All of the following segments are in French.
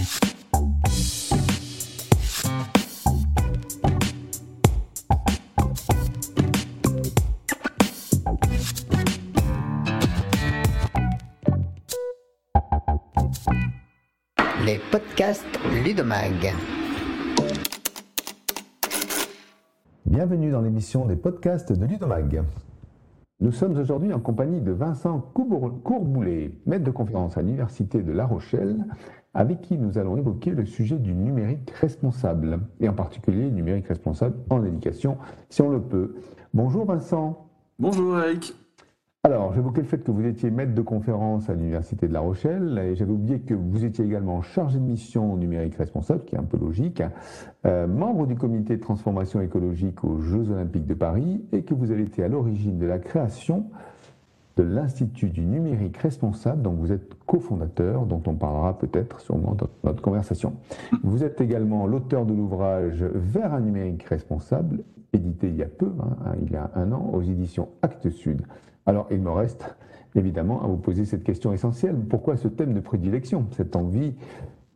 Les podcasts Ludomag. Bienvenue dans l'émission des podcasts de Ludomag. Nous sommes aujourd'hui en compagnie de Vincent Courboulet, maître de conférence à l'Université de La Rochelle, avec qui nous allons évoquer le sujet du numérique responsable, et en particulier le numérique responsable en éducation, si on le peut. Bonjour Vincent. Bonjour Eric. Alors, j'évoquais le fait que vous étiez maître de conférence à l'Université de La Rochelle, et j'avais oublié que vous étiez également chargé de mission numérique responsable, qui est un peu logique, euh, membre du comité de transformation écologique aux Jeux Olympiques de Paris, et que vous avez été à l'origine de la création de l'Institut du numérique responsable, dont vous êtes cofondateur, dont on parlera peut-être sûrement dans notre conversation. Vous êtes également l'auteur de l'ouvrage Vers un numérique responsable, édité il y a peu, hein, il y a un an, aux éditions Actes Sud. Alors, il me reste évidemment à vous poser cette question essentielle. Pourquoi ce thème de prédilection Cette envie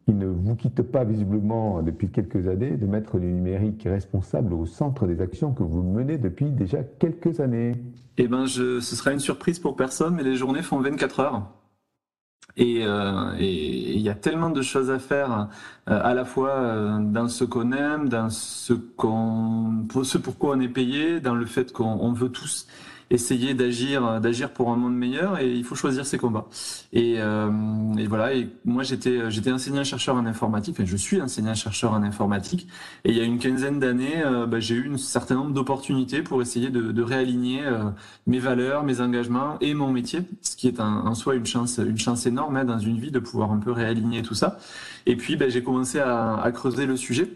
qui ne vous quitte pas visiblement depuis quelques années de mettre le numérique responsable au centre des actions que vous menez depuis déjà quelques années? Eh bien, ce sera une surprise pour personne, mais les journées font 24 heures. Euh, et il y a tellement de choses à faire, euh, à la fois euh, dans ce qu'on aime, dans ce, ce pourquoi on est payé, dans le fait qu'on veut tous essayer d'agir d'agir pour un monde meilleur et il faut choisir ses combats. Et, euh, et voilà. Et moi j'étais j'étais enseignant chercheur en informatique. Enfin, je suis enseignant chercheur en informatique. Et il y a une quinzaine d'années, euh, bah, j'ai eu un certain nombre d'opportunités pour essayer de, de réaligner euh, mes valeurs, mes engagements et mon métier, ce qui est un, en soi une chance une chance énorme hein, dans une vie de pouvoir un peu réaligner tout ça. Et puis bah, j'ai commencé à, à creuser le sujet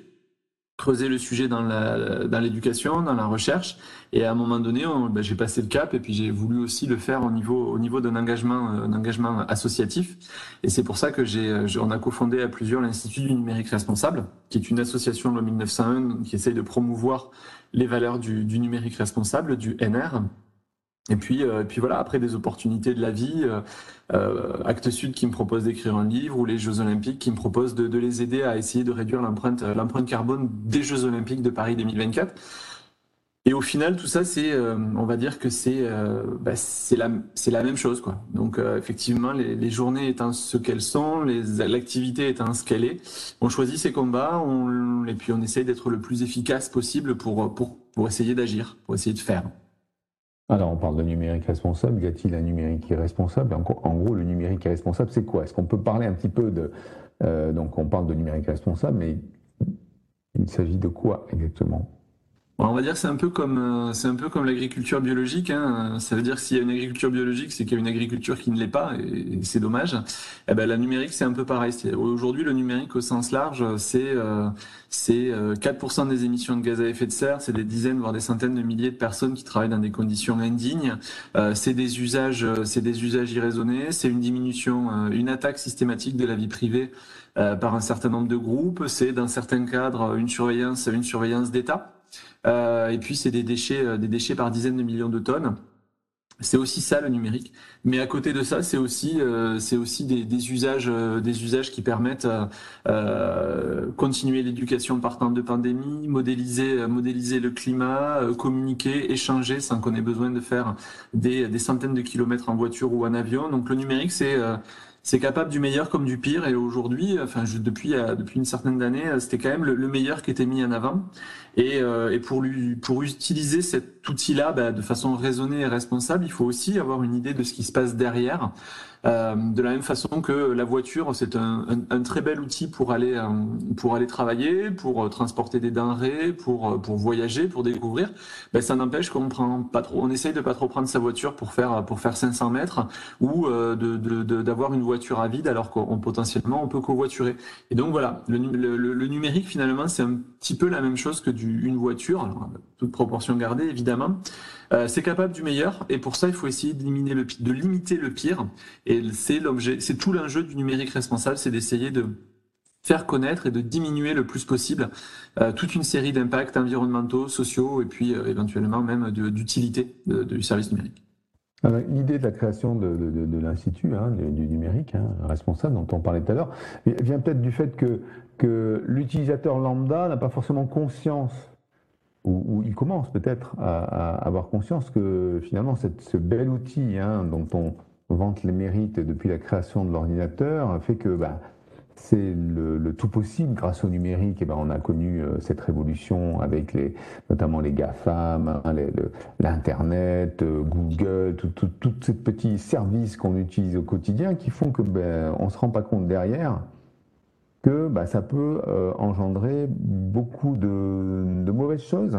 creuser le sujet dans l'éducation, dans, la recherche. Et à un moment donné, ben, j'ai passé le cap et puis j'ai voulu aussi le faire au niveau, au niveau d'un engagement, euh, engagement associatif. Et c'est pour ça que j'ai, euh, on a cofondé à plusieurs l'Institut du numérique responsable, qui est une association de 1901 qui essaye de promouvoir les valeurs du, du numérique responsable, du NR. Et puis, euh, et puis voilà, après des opportunités de la vie, euh, euh, Actes Sud qui me propose d'écrire un livre ou les Jeux Olympiques qui me proposent de, les aider à essayer de réduire l'empreinte euh, carbone des Jeux Olympiques de Paris 2024. Et au final, tout ça, c'est, on va dire que c'est, bah, c'est la, c'est la même chose, quoi. Donc effectivement, les, journées étant ce qu'elles sont, l'activité étant ce qu'elle est, on choisit ses combats, et puis on essaye d'être le plus efficace possible pour pour pour essayer d'agir, pour essayer de faire. Alors, on parle de numérique responsable. Y a-t-il un numérique irresponsable? En, en gros, le numérique irresponsable, c'est quoi? Est-ce qu'on peut parler un petit peu de. Euh, donc, on parle de numérique responsable, mais il s'agit de quoi exactement? On va dire c'est un peu comme euh, c'est un peu comme l'agriculture biologique. Hein. Ça veut dire s'il y a une agriculture biologique, c'est qu'il y a une agriculture qui ne l'est pas, et, c'est dommage. Eh ben la numérique, c'est un peu pareil. Aujourd'hui, le numérique au sens large, c'est euh, c'est 4% euh, des émissions de gaz à effet de serre, c'est des dizaines voire des centaines de milliers de personnes qui travaillent dans des conditions indignes. c'est des usages c'est des usages irraisonnés, c'est une diminution, une attaque systématique de la vie privée par un certain nombre de groupes. C'est dans certains cadres une surveillance une surveillance d'État. Euh, et puis c'est des déchets, euh, des déchets par dizaines de millions de tonnes. C'est aussi ça le numérique. Mais à côté de ça, c'est aussi euh, aussi des, usages des usages qui permettent euh, continuer l'éducation par temps de pandémie, modéliser modéliser le climat, communiquer, échanger sans qu'on ait besoin de faire des centaines de kilomètres en voiture ou en avion. Donc le numérique c'est c'est capable du meilleur comme du pire. Et aujourd'hui, enfin depuis depuis une certaine d'années, c'était quand même le, le, meilleur qui était mis en avant. Et, euh, et pour, lui, pour utiliser cet outil-là bah, de façon raisonnée et responsable, il faut aussi avoir une idée de ce qui se passe derrière. Euh, de la même façon que la voiture, c'est un, très bel outil pour aller euh, pour aller travailler, pour euh, transporter des denrées, pour pour voyager, pour découvrir. Ben, ça n'empêche qu'on prend pas trop, on essaye de pas trop prendre sa voiture pour faire pour faire 500 mètres ou d'avoir une voiture à vide alors qu'on potentiellement on peut covoiturer. Et donc voilà, le, numérique finalement c'est un petit peu la même chose que du, une voiture, alors, toute proportion gardée évidemment. C'est capable du meilleur et pour ça il faut essayer de limiter le pire et c'est tout l'enjeu du numérique responsable c'est d'essayer de faire connaître et de diminuer le plus possible euh, toute une série d'impacts environnementaux, sociaux et puis euh, éventuellement même d'utilité du service numérique. L'idée de la création de, l'Institut hein, du numérique, hein, responsable, dont on parlait tout à l'heure, vient peut-être du fait que, que l'utilisateur lambda n'a pas forcément conscience, ou, il commence peut-être à, avoir conscience que finalement ce bel outil hein, dont on vante les mérites depuis la création de l'ordinateur fait que bah, c'est le, tout possible grâce au numérique. Et ben, on a connu euh, cette révolution avec les, notamment les GAFAM, hein, l'Internet, euh, Google, tous ces petits services qu'on utilise au quotidien qui font que ben, on se rend pas compte derrière que ça peut euh, engendrer beaucoup de mauvaises choses.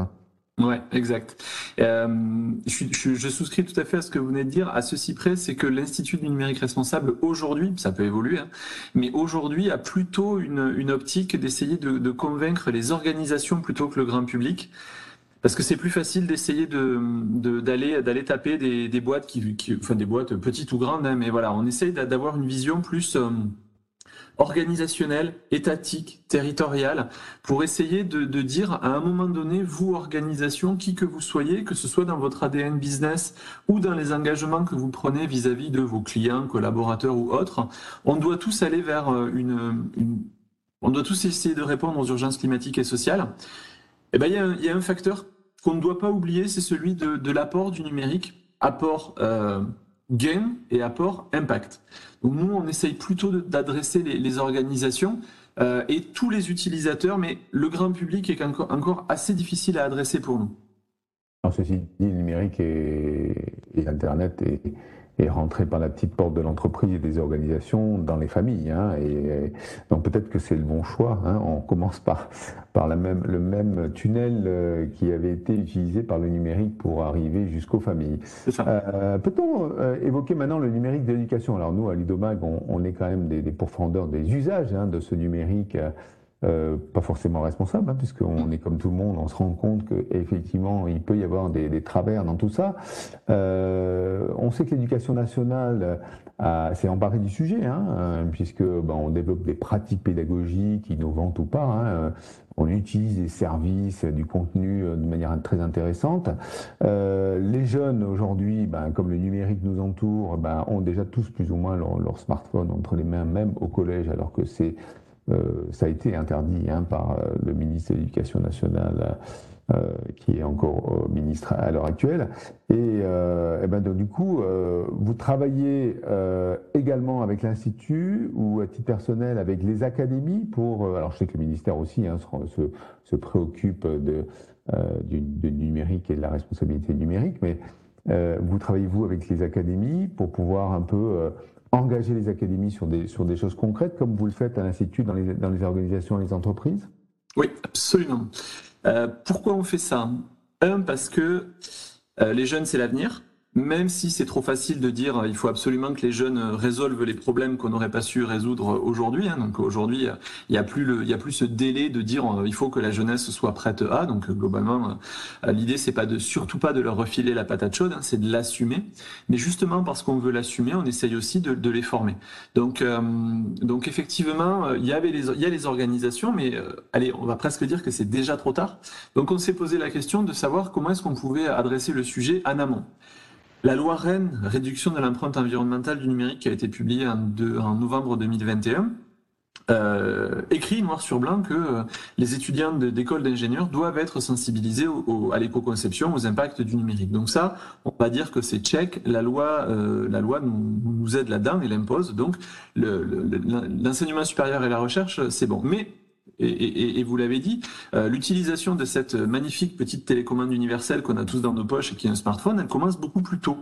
Ouais, exact. Euh, je, je, je, souscris tout à fait à ce que vous venez de dire. À ceci près, c'est que l'Institut du numérique responsable, aujourd'hui, ça peut évoluer, hein, mais aujourd'hui a plutôt une, une optique d'essayer de, de, convaincre les organisations plutôt que le grand public. Parce que c'est plus facile d'essayer de, d'aller d'aller taper des, des boîtes qui, qui, enfin des boîtes petites ou grandes, hein, mais voilà, on essaye d'avoir une vision plus euh, organisationnel, étatique, territorial, pour essayer de, dire à un moment donné, vous, organisation, qui que vous soyez, que ce soit dans votre ADN business ou dans les engagements que vous prenez vis-à-vis de vos clients, collaborateurs ou autres, on doit tous aller vers euh, une, on doit tous essayer de répondre aux urgences climatiques et sociales. Et eh ben, il y, a un facteur qu'on ne doit pas oublier, c'est celui de, l'apport du numérique, apport euh, gain et apport impact. Donc nous, on essaye plutôt d'adresser les, organisations euh, et tous les utilisateurs, mais le grand public est encore, assez difficile à adresser pour nous. Alors, ceci dit, le numérique et, et Internet et, et rentrer par la petite porte de l'entreprise et des organisations dans les familles. Hein, et, donc peut-être que c'est le bon choix. Hein, on commence par, par la même, le même tunnel euh, qui avait été utilisé par le numérique pour arriver jusqu'aux familles. Euh, Peut-on euh, évoquer maintenant le numérique de l'éducation? Alors nous, à l'IDOMAG, on, on, est quand même des, des pourfendeurs des usages hein, de ce numérique. Euh, pas forcément responsable, hein, puisqu'on est comme tout le monde, on se rend compte qu'effectivement, il peut y avoir des, des travers dans tout ça. Euh, on sait que l'éducation nationale s'est emparée du sujet, hein, euh, puisque ben, on développe des pratiques pédagogiques innovantes ou pas. Hein, on utilise des services, du contenu de manière très intéressante. Euh, les jeunes aujourd'hui, ben, comme le numérique nous entoure, ben, ont déjà tous plus ou moins leur, leur smartphone entre les mains, même au collège, alors que c'est euh, ça a été interdit hein, par euh, le ministre de l'Éducation nationale. Euh, qui est encore ministre à l'heure actuelle. Et, euh, et ben donc, du coup, euh, vous travaillez également avec l'Institut ou à titre personnel avec les académies pour. alors, je sais que le ministère aussi hein, se, préoccupe de, du, numérique et de la responsabilité numérique, mais vous travaillez vous avec les académies pour pouvoir un peu engager les académies sur des, choses concrètes, comme vous le faites à l'Institut dans les, dans organisations et les entreprises? Oui, absolument. Euh, pourquoi on fait ça? Un, parce que euh, les jeunes, c'est l'avenir même si c'est trop facile de dire il faut absolument que les jeunes résolvent les problèmes qu'on n'aurait pas su résoudre aujourd'hui. Hein. Donc aujourd'hui, il n'y a plus le, il y a plus ce délai de dire il faut que la jeunesse soit prête à. Donc globalement, euh, l'idée c'est pas de surtout pas de leur refiler la patate chaude, hein, c'est de l'assumer. Mais justement parce qu'on veut l'assumer, on essaye aussi de, de les former. Donc euh, donc effectivement, il y avait les, il y a les organisations, mais euh, allez, on va presque dire que c'est déjà trop tard. Donc on s'est posé la question de savoir comment est-ce qu'on pouvait adresser le sujet en amont. La loi Rennes, réduction de l'empreinte environnementale du numérique, qui a été publiée en, novembre 2021, euh, écrit noir sur blanc que euh, les étudiants d'école d'ingénieurs doivent être sensibilisés à l'éco-conception, aux impacts du numérique. Donc ça, on va dire que c'est check. La loi, euh, la loi nous, nous aide là-dedans et l'impose. Donc l'enseignement supérieur et la recherche, c'est bon. Mais et, vous l'avez dit, euh, l'utilisation de cette magnifique petite télécommande universelle qu'on a tous dans nos poches et qui est un smartphone, elle commence beaucoup plus tôt.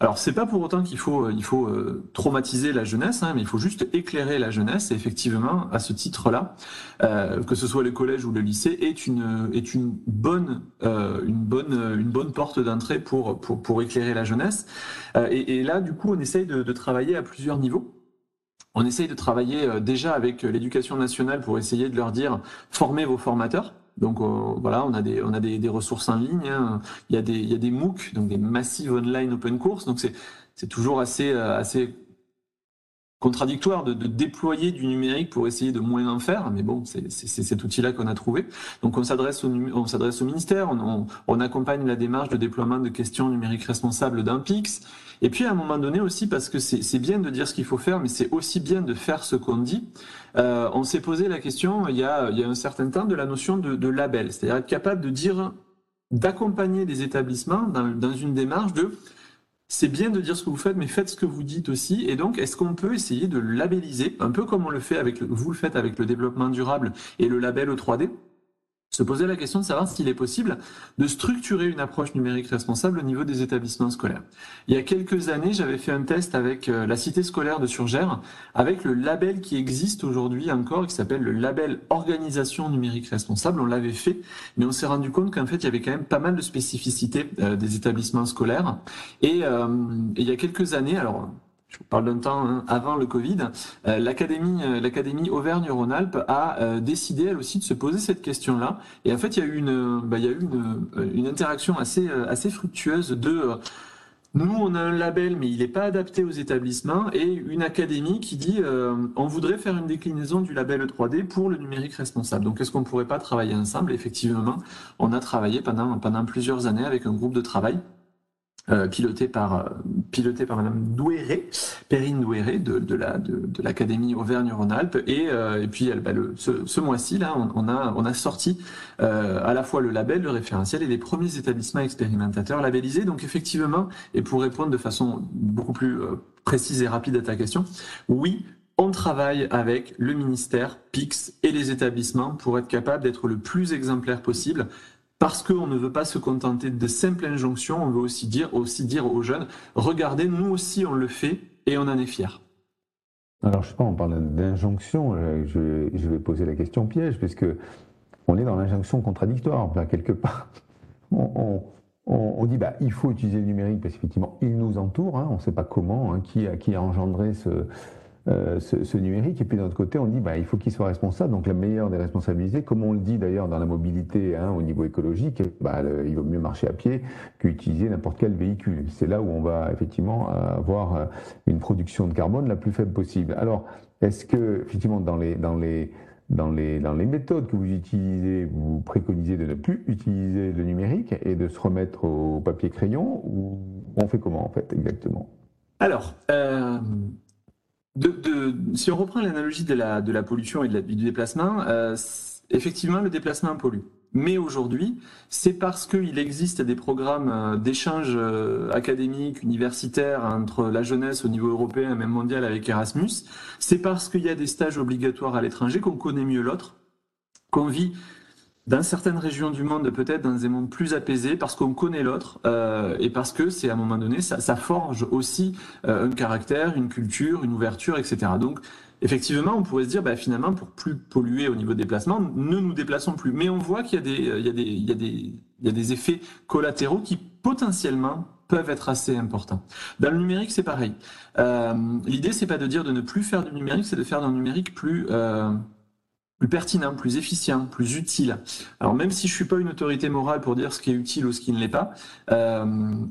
Alors c'est pas pour autant qu'il faut, il faut euh, traumatiser la jeunesse, hein, mais il faut juste éclairer la jeunesse. Et effectivement, à ce titre-là, euh, que ce soit le collège ou le lycée, est une est une bonne une bonne une bonne porte d'entrée pour, pour pour éclairer la jeunesse. Et, là, du coup, on essaye de, de travailler à plusieurs niveaux. On essaye de travailler euh, déjà avec euh, l'éducation nationale pour essayer de leur dire formez vos formateurs. Donc euh, voilà, on a des on a des, ressources en ligne. Hein. Il y a des il y a des MOOC, donc des Massive Online Open Course. Donc c'est c'est toujours assez assez contradictoire de, déployer du numérique pour essayer de moins en faire, mais bon, c'est cet outil-là qu'on a trouvé. Donc on s'adresse au, ministère, on, accompagne la démarche de déploiement de questions numériques responsables d'un PIX, et puis à un moment donné aussi, parce que c'est bien de dire ce qu'il faut faire, mais c'est aussi bien de faire ce qu'on dit, euh, on s'est posé la question il y, a, un certain temps de la notion de, label, c'est-à-dire être capable de dire, d'accompagner des établissements dans une démarche de c'est bien de dire ce que vous faites, mais faites ce que vous dites aussi. Et donc, est-ce qu'on peut essayer de labelliser, un peu comme on le fait avec, vous le faites avec le développement durable et le label E3D, se poser la question de savoir s'il est possible de structurer une approche numérique responsable au niveau des établissements scolaires. Il y a quelques années, j'avais fait un test avec euh, la cité scolaire de Surgères, avec le label qui existe aujourd'hui encore, qui s'appelle le label Organisation numérique responsable. On l'avait fait, mais on s'est rendu compte qu'en fait, il y avait quand même pas mal de spécificités euh, des établissements scolaires. Euh, et il y a quelques années, alors je vous parle d'un temps hein, avant le Covid, euh, l'académie, euh, l'académie Auvergne-Rhône-Alpes a euh, décidé elle aussi de se poser cette question-là. Et en fait, il y a eu une, bah, il y a eu une, une interaction assez, assez fructueuse de nous, on a un label, mais il n'est pas adapté aux établissements, et une académie qui dit on voudrait faire une déclinaison du label 3D pour le numérique responsable. Donc, est-ce qu'on ne pourrait pas travailler ensemble? Effectivement, on a travaillé pendant, pendant plusieurs années avec un groupe de travail euh, piloté par euh, piloté par Madame Douéré, Perrine Douéré de, de la de, l'académie Auvergne-Rhône-Alpes et, euh, et puis bah, le, ce, ce mois-ci là on, on, a on a sorti à la fois le label, le référentiel et les premiers établissements expérimentateurs labellisés. Donc effectivement et pour répondre de façon beaucoup plus précise et rapide à ta question, oui, on travaille avec le ministère, PIX et les établissements pour être capable d'être le plus exemplaire possible parce qu'on ne veut pas se contenter de simples injonctions, on veut aussi dire, aussi dire aux jeunes, regardez, nous aussi on le fait et on en est fiers. Alors je sais pas, on parle d'injonction, je, vais poser la question piège, puisque on est dans l'injonction contradictoire, là, quelque part. On, dit bah il faut utiliser le numérique parce qu'effectivement il nous entoure, hein, on ne sait pas comment, hein, qui a engendré ce, euh, ce, numérique. Et puis d'un autre côté, on dit bah, il faut qu'il soit responsable. Donc la meilleure des responsabilités, comme on le dit d'ailleurs dans la mobilité hein, au niveau écologique, bah, il vaut mieux marcher à pied qu'utiliser n'importe quel véhicule. C'est là où on va effectivement avoir euh, une production de carbone la plus faible possible. Alors, est-ce que effectivement dans les dans les dans les, dans les méthodes que vous utilisez, vous préconisez de ne plus utiliser le numérique et de se remettre au papier crayon ou on fait comment en fait exactement? Alors, euh, de, si on reprend l'analogie de la, de la pollution et du déplacement, euh, effectivement, le déplacement pollue. Mais aujourd'hui, c'est parce qu'il existe des programmes euh, d'échange euh, académique, universitaire entre la jeunesse au niveau européen et même mondial avec Erasmus, c'est parce qu'il y a des stages obligatoires à l'étranger qu'on connaît mieux l'autre, qu'on vit dans certaines régions du monde, peut-être dans des mondes plus apaisés, parce qu'on connaît l'autre euh, et parce que c'est à un moment donné, ça, ça forge aussi euh, un caractère, une culture, une ouverture, etc. Donc, effectivement, on pourrait se dire, bah, finalement, pour plus polluer au niveau des déplacements, ne nous déplaçons plus. Mais on voit qu'il y il y y y a des effets collatéraux qui potentiellement peuvent être assez importants. Dans le numérique, c'est pareil. Euh, L'idée, c'est pas de dire de ne plus faire du numérique, c'est de faire d'un numérique plus euh, plus pertinent, plus efficient, plus utile. Alors même si je suis pas une autorité morale pour dire ce qui est utile ou ce qui ne l'est pas, euh,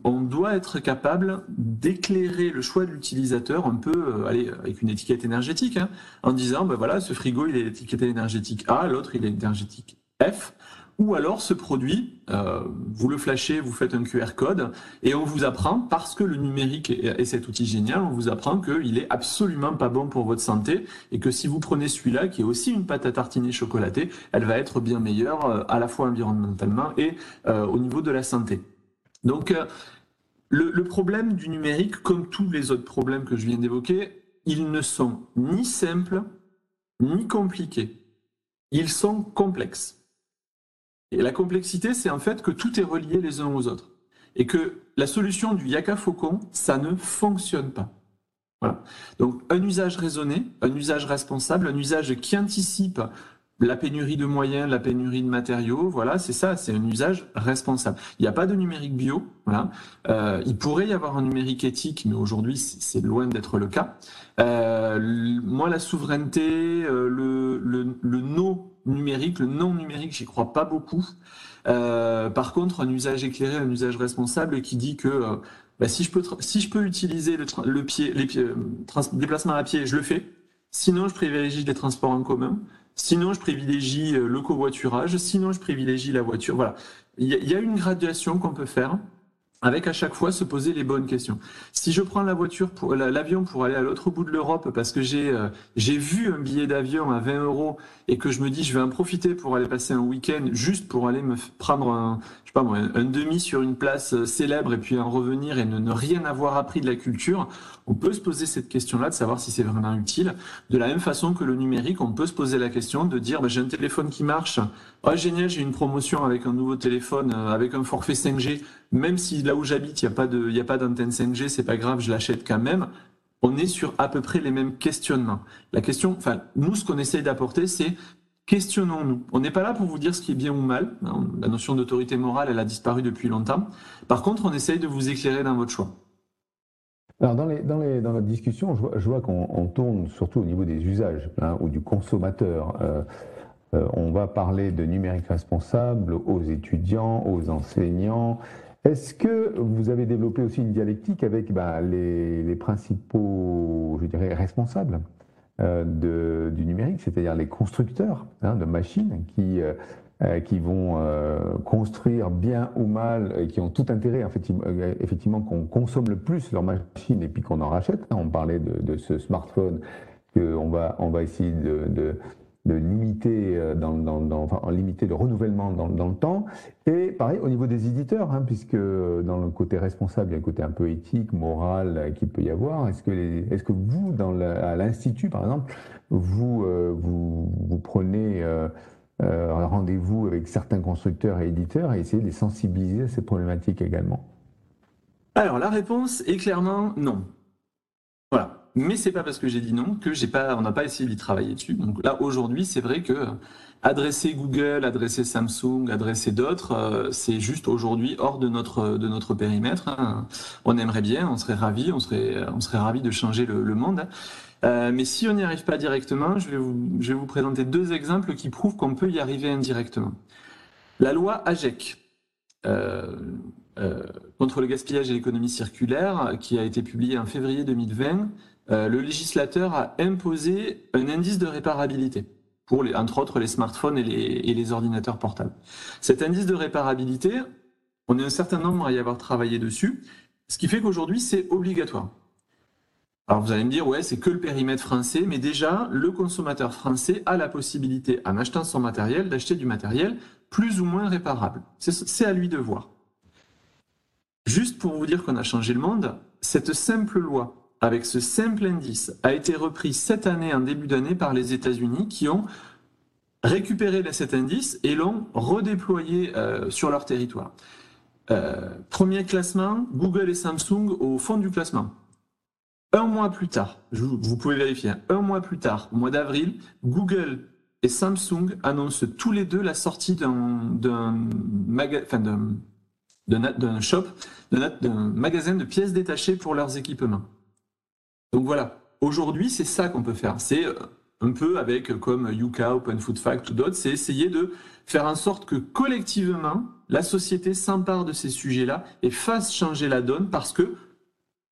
on doit être capable d'éclairer le choix de l'utilisateur un peu, euh, allez, avec une étiquette énergétique, hein, en disant, ben voilà, ce frigo il est étiqueté énergétique A, l'autre il est énergétique F. Ou alors ce produit, euh, vous le flashez, vous faites un QR code et on vous apprend, parce que le numérique est, cet outil génial, on vous apprend qu'il est absolument pas bon pour votre santé et que si vous prenez celui-là, qui est aussi une pâte à tartiner chocolatée, elle va être bien meilleure euh, à la fois environnementalement et euh, au niveau de la santé. Donc le, le problème du numérique, comme tous les autres problèmes que je viens d'évoquer, ils ne sont ni simples ni compliqués. Ils sont complexes. Et la complexité, c'est en fait que tout est relié les uns aux autres. Et que la solution du Yaka Faucon, ça ne fonctionne pas. Voilà. Donc, un usage raisonné, un usage responsable, un usage qui anticipe la pénurie de moyens, la pénurie de matériaux, voilà, c'est ça, c'est un usage responsable. Il n'y a pas de numérique bio, voilà. Euh, il pourrait y avoir un numérique éthique, mais aujourd'hui c'est loin d'être le cas. Euh, moi, la souveraineté, euh, le, le, le no numérique, le non numérique, j'y crois pas beaucoup. Euh, par contre, un usage éclairé, un usage responsable qui dit que euh, bah, si, je peux si je peux utiliser le, pied, les pieds, déplacement à pied, je le fais. Sinon, je privilégie les transports en commun. Sinon, je privilégie le covoiturage. Sinon, je privilégie la voiture. Voilà. Il y, a une graduation qu'on peut faire avec à chaque fois se poser les bonnes questions. Si je prends la voiture pour l'avion pour aller à l'autre bout de l'Europe parce que j'ai euh, j'ai vu un billet d'avion à 20 euros et que je me dis je vais en profiter pour aller passer un week-end juste pour aller me prendre un je sais pas moi demi sur une place euh, célèbre et puis en revenir et ne, rien avoir appris de la culture, on peut se poser cette question-là de savoir si c'est vraiment utile. De la même façon que le numérique, on peut se poser la question de dire bah, j'ai un téléphone qui marche, oh génial j'ai une promotion avec un nouveau téléphone euh, avec un forfait 5G même si là où j'habite, il n'y a pas d'antenne 5G, c'est pas grave, je l'achète quand même. On est sur à peu près les mêmes questionnements. La question, enfin, nous, ce qu'on essaye d'apporter, c'est questionnons-nous. On n'est pas là pour vous dire ce qui est bien ou mal. La notion d'autorité morale, elle a disparu depuis longtemps. Par contre, on essaye de vous éclairer dans votre choix. Alors dans, les, dans, les, dans notre discussion, je vois, qu'on tourne surtout au niveau des usages hein, ou du consommateur. Euh, euh, on va parler de numérique responsable aux étudiants, aux enseignants, est-ce que vous avez développé aussi une dialectique avec bah, les, principaux, je dirais, responsables euh, du numérique, c'est-à-dire les constructeurs hein, de machines qui, euh, euh, qui vont construire bien ou mal et qui ont tout intérêt effectivement, qu'on consomme le plus leurs machines et puis qu'on en rachète. On parlait de, ce smartphone qu'on va, on va essayer de limiter, euh, dans, enfin, limiter le renouvellement dans, dans, le temps. Et pareil au niveau des éditeurs, hein, puisque dans le côté responsable, il y a un côté un peu éthique, moral euh, qu'il peut y avoir. Est-ce que, est-ce que vous, dans à l'Institut, par exemple, vous, euh, vous, vous, prenez euh, rendez-vous avec certains constructeurs et éditeurs et essayez de les sensibiliser à ces problématiques également? Alors, la réponse est clairement non. Voilà. Mais c'est pas parce que j'ai dit non que j'ai pas, on n'a pas essayé d'y travailler dessus. Donc là, aujourd'hui, c'est vrai que adresser Google, adresser Samsung, adresser d'autres, euh, c'est juste aujourd'hui hors de notre de notre périmètre. Hein. On aimerait bien, on serait ravi, on serait on serait ravi de changer le, monde. Euh, mais si on n'y arrive pas directement, je vais vous je vais vous présenter deux exemples qui prouvent qu'on peut y arriver indirectement. La loi AGEC. Euh, euh, contre le gaspillage et l'économie circulaire, qui a été publiée en février 2020, euh, le législateur a imposé un indice de réparabilité pour, entre autres, les smartphones et les, ordinateurs portables. Cet indice de réparabilité, on est un certain nombre à y avoir travaillé dessus, ce qui fait qu'aujourd'hui, c'est obligatoire. Alors vous allez me dire, ouais, c'est que le périmètre français, mais déjà, le consommateur français a la possibilité, en achetant son matériel, d'acheter du matériel plus ou moins réparable. C'est à lui de voir. Juste pour vous dire qu'on a changé le monde, cette simple loi avec ce simple indice, a été repris cette année, en début d'année, par les États-Unis qui ont récupéré cet indice et l'ont redéployé euh, sur leur territoire. Euh, premier classement, Google et Samsung au fond du classement. Un mois plus tard, vous pouvez vérifier, hein, un mois plus tard, au mois d'avril, Google et Samsung annoncent tous les deux la sortie d'un shop, d'un magasin de pièces détachées pour leurs équipements. Donc voilà, aujourd'hui, c'est ça qu'on peut faire. C'est euh, un peu avec, euh, comme Yuka, Open Food Fact ou d'autres, c'est essayer de faire en sorte que collectivement, la société s'empare de ces sujets-là et fasse changer la donne parce que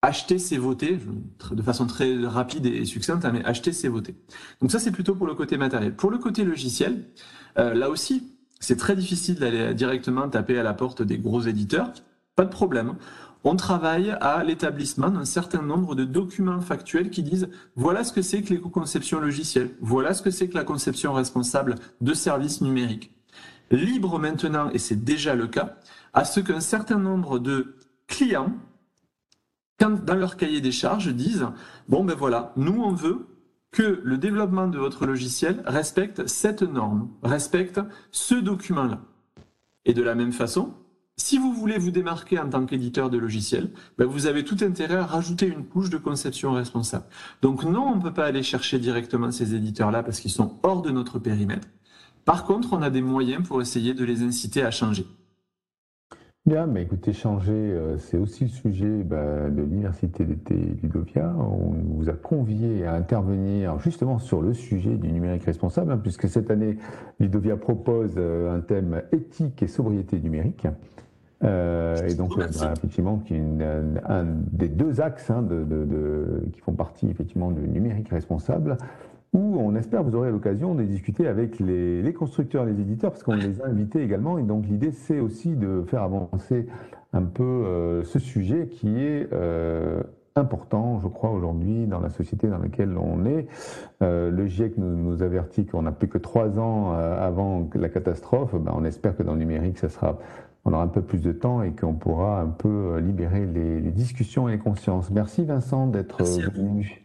acheter, c'est voter, de façon très rapide et succincte, hein, mais acheter, c'est voter. Donc ça, c'est plutôt pour le côté matériel. Pour le côté logiciel, euh, là aussi, c'est très difficile d'aller directement taper à la porte des gros éditeurs. Pas de problème on travaille à l'établissement d'un certain nombre de documents factuels qui disent voilà ce que c'est que l'éco-conception logicielle, voilà ce que c'est que la conception responsable de services numériques. Libre maintenant, et c'est déjà le cas, à ce qu'un certain nombre de clients, dans leur cahier des charges, disent bon ben voilà, nous on veut que le développement de votre logiciel respecte cette norme, respecte ce document-là. Et de la même façon, si vous voulez vous démarquer en tant qu'éditeur de logiciels, ben vous avez tout intérêt à rajouter une couche de conception responsable. Donc non, on ne peut pas aller chercher directement ces éditeurs-là parce qu'ils sont hors de notre périmètre. Par contre, on a des moyens pour essayer de les inciter à changer. Bien, mais écoutez, changer, euh, c'est aussi le sujet bah, de l'Université d'été Ludovia. On vous a convié à intervenir justement sur le sujet du numérique responsable, hein, puisque cette année, Ludovia propose euh, un thème éthique et sobriété numérique. Et donc, bah, effectivement, qui est un des deux axes hein, de, qui font partie effectivement du numérique responsable, où on espère vous aurez l'occasion de discuter avec les, les, constructeurs, les éditeurs, parce qu'on les a invités également. Et donc, l'idée, c'est aussi de faire avancer un peu ce sujet qui est important, je crois, aujourd'hui dans la société dans laquelle on est. Euh, le GIEC nous, nous avertit qu'on n'a plus que trois ans euh, avant la catastrophe. Ben, on espère que dans le numérique, ça sera, on aura un peu plus de temps et qu'on pourra un peu euh, libérer les, les, discussions et les consciences. Merci Vincent d'être venu.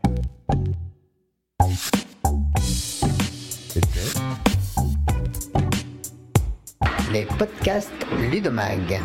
Les podcasts Ludomag.